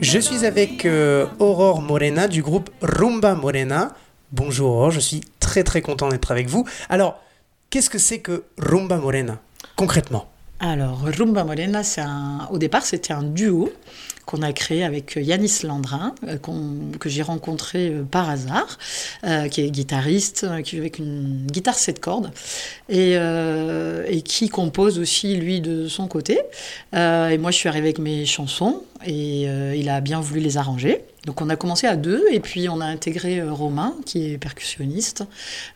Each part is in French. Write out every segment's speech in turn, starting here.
Je suis avec euh, Aurore Morena du groupe Rumba Morena. Bonjour Aurore, je suis très très content d'être avec vous. Alors, qu'est-ce que c'est que Rumba Morena concrètement? Alors, Rumba Morena, un... au départ, c'était un duo qu'on a créé avec Yanis Landrin, euh, que j'ai rencontré euh, par hasard, euh, qui est guitariste, euh, qui avec une guitare 7 cordes, et, euh, et qui compose aussi, lui, de son côté. Euh, et moi, je suis arrivée avec mes chansons, et il a bien voulu les arranger. Donc on a commencé à deux, et puis on a intégré Romain, qui est percussionniste.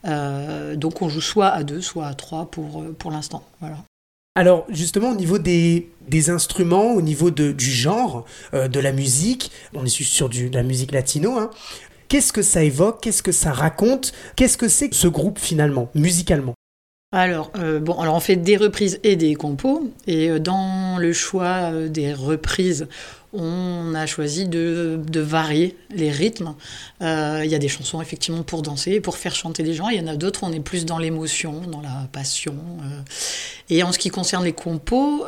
Donc on joue soit à deux, soit à trois pour, pour l'instant. Voilà. Alors justement au niveau des, instruments, au niveau de- du genre, euh, de la musique, on est sur du, de la musique latino, hein. qu'est-ce que ça évoque, qu'est-ce que ça raconte, qu'est-ce que c'est ce groupe finalement, musicalement? Alors, euh, alors on fait des reprises et des compos. Et euh, dans le choix euh, des reprises, on a choisi de, varier les rythmes. Il y a des chansons effectivement pour danser, pour faire chanter les gens. Il y en a d'autres, on est plus dans l'émotion, dans la passion. Et en ce qui concerne les compos,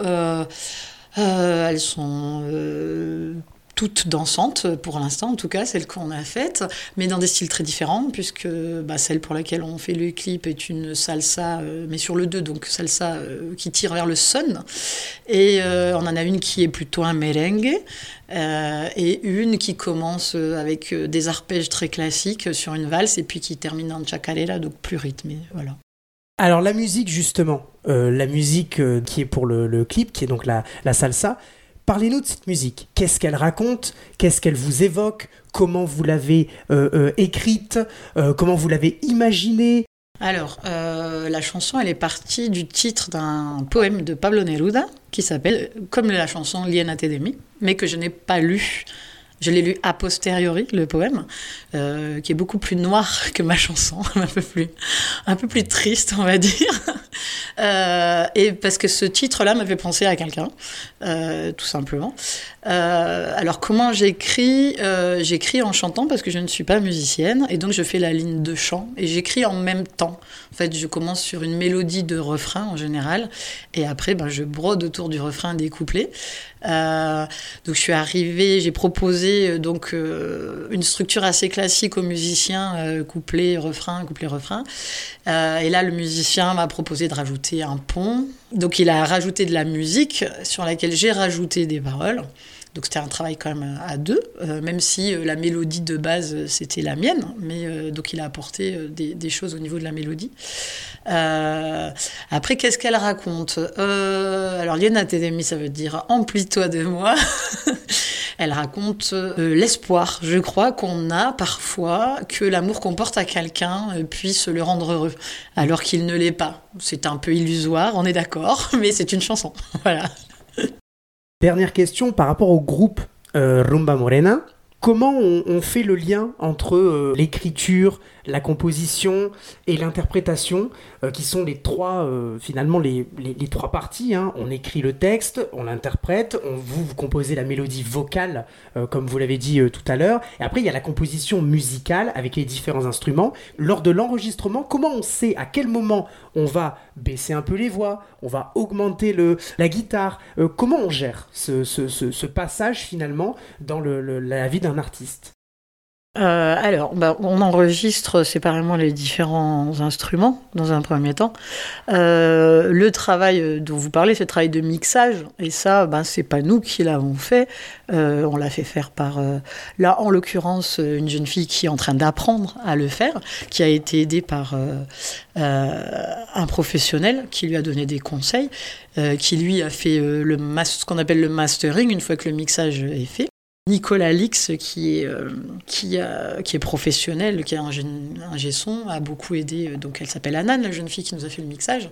elles sont toutes dansantes pour l'instant, en tout cas celles qu'on a faites, mais dans des styles très différents, puisque bah, celle pour laquelle on fait le clip est une salsa, euh, mais sur le 2, donc salsa euh, qui tire vers le sun. Et euh, on en a une qui est plutôt un merengue, et une qui commence avec des arpèges très classiques sur une valse, et puis qui termine en chacarera, donc plus rythmé. Voilà. Alors la musique justement, la musique qui est pour le, clip, qui est donc la salsa, parlez-nous de cette musique. Qu'est-ce qu'elle raconte? Qu'est-ce qu'elle vous évoque? Comment vous l'avez euh, euh, écrite? Euh, Comment vous l'avez imaginée? Alors, la chanson, elle est partie du titre d'un poème de Pablo Neruda qui s'appelle, comme la chanson Lienate de mi, mais que je n'ai pas lu. Je l'ai lu a posteriori, le poème, qui est beaucoup plus noir que ma chanson, un peu plus, un peu plus triste, on va dire. Euh, et parce que ce titre-là m'avait pensé à quelqu'un, euh, tout simplement. Euh, alors comment j'écris J'écris en chantant parce que je ne suis pas musicienne et donc je fais la ligne de chant et j'écris en même temps. En fait, je commence sur une mélodie de refrain en général et après, ben, je brode autour du refrain des couplets. Donc je suis arrivée, j'ai proposé donc une structure assez classique aux musiciens, couplet, refrain, couplet, refrain. Et là, le musicien m'a proposé de rajouter un pont. Donc il a rajouté de la musique sur laquelle j'ai rajouté des paroles. Donc c'était un travail quand même à deux, euh, même si euh, la mélodie de base euh, c'était la mienne, mais donc il a apporté des, choses au niveau de la mélodie. Après, qu'est-ce qu'elle raconte? Alors Liena Tedemi, ça veut dire emplis-toi de moi. Elle raconte euh, l'espoir, je crois, qu'on a parfois que l'amour qu'on porte à quelqu'un euh, puisse le rendre heureux, alors qu'il ne l'est pas. C'est un peu illusoire, on est d'accord, mais c'est une chanson. Voilà. Dernière question par rapport au groupe euh, Rumba Morena. Comment on, fait le lien entre euh, l'écriture, la composition et l'interprétation, euh, qui sont les trois, euh, finalement, les, les- trois parties hein. On écrit le texte, on l'interprète, on, vous, vous composez la mélodie vocale, comme vous l'avez dit tout à l'heure, et après il y a la composition musicale avec les différents instruments. Lors de l'enregistrement, comment on sait à quel moment on va baisser un peu les voix, on va augmenter le, la guitare Comment on gère ce, ce- passage finalement dans le- la vie d'un artiste Euh, alors, bah, on enregistre séparément les différents instruments dans un premier temps. Euh, le travail euh, dont vous parlez, c'est le travail de mixage, et ça, bah, c'est pas nous qui l'avons fait. On l'a fait faire par, là, en l'occurrence, une jeune fille qui est en train d'apprendre à le faire, qui a été aidée par un professionnel qui lui a donné des conseils, qui lui a fait ce qu'on appelle le mastering une fois que le mixage est fait. Nicolas Lix, qui est, euh, qui, qui est professionnel, qui est un, un son, a beaucoup aidé. euh, Donc, elle s'appelle Anan, la jeune fille qui nous a fait le mixage.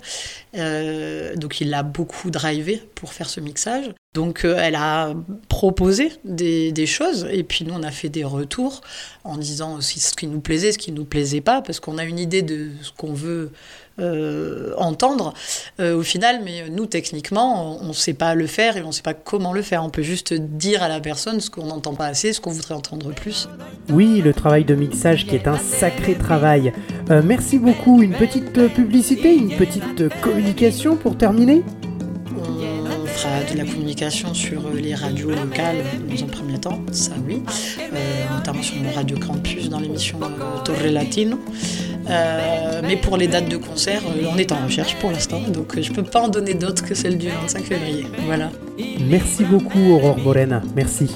Euh, donc, il l'a beaucoup drivé pour faire ce mixage. Donc, euh, elle a proposé des, choses, et puis nous, on a fait des retours en disant aussi ce qui nous plaisait, ce qui nous plaisait pas, parce qu'on a une idée de ce qu'on veut euh, entendre euh, au final, mais nous, techniquement, on ne sait pas le faire et on ne sait pas comment le faire. On peut juste dire à la personne ce qu'on n'entend pas assez, ce qu'on voudrait entendre plus. Oui, le travail de mixage qui est un sacré travail. Merci beaucoup. Une petite publicité, une petite communication pour terminer? De la communication sur les radios locales dans un premier temps, ça oui, notamment sur Radio Campus dans l'émission Torre Latino. mais pour les dates de concert, on est en recherche pour l'instant, donc je ne peux pas en donner d'autres que celle du 25 février. Voilà. Merci beaucoup Aurore Morena, merci.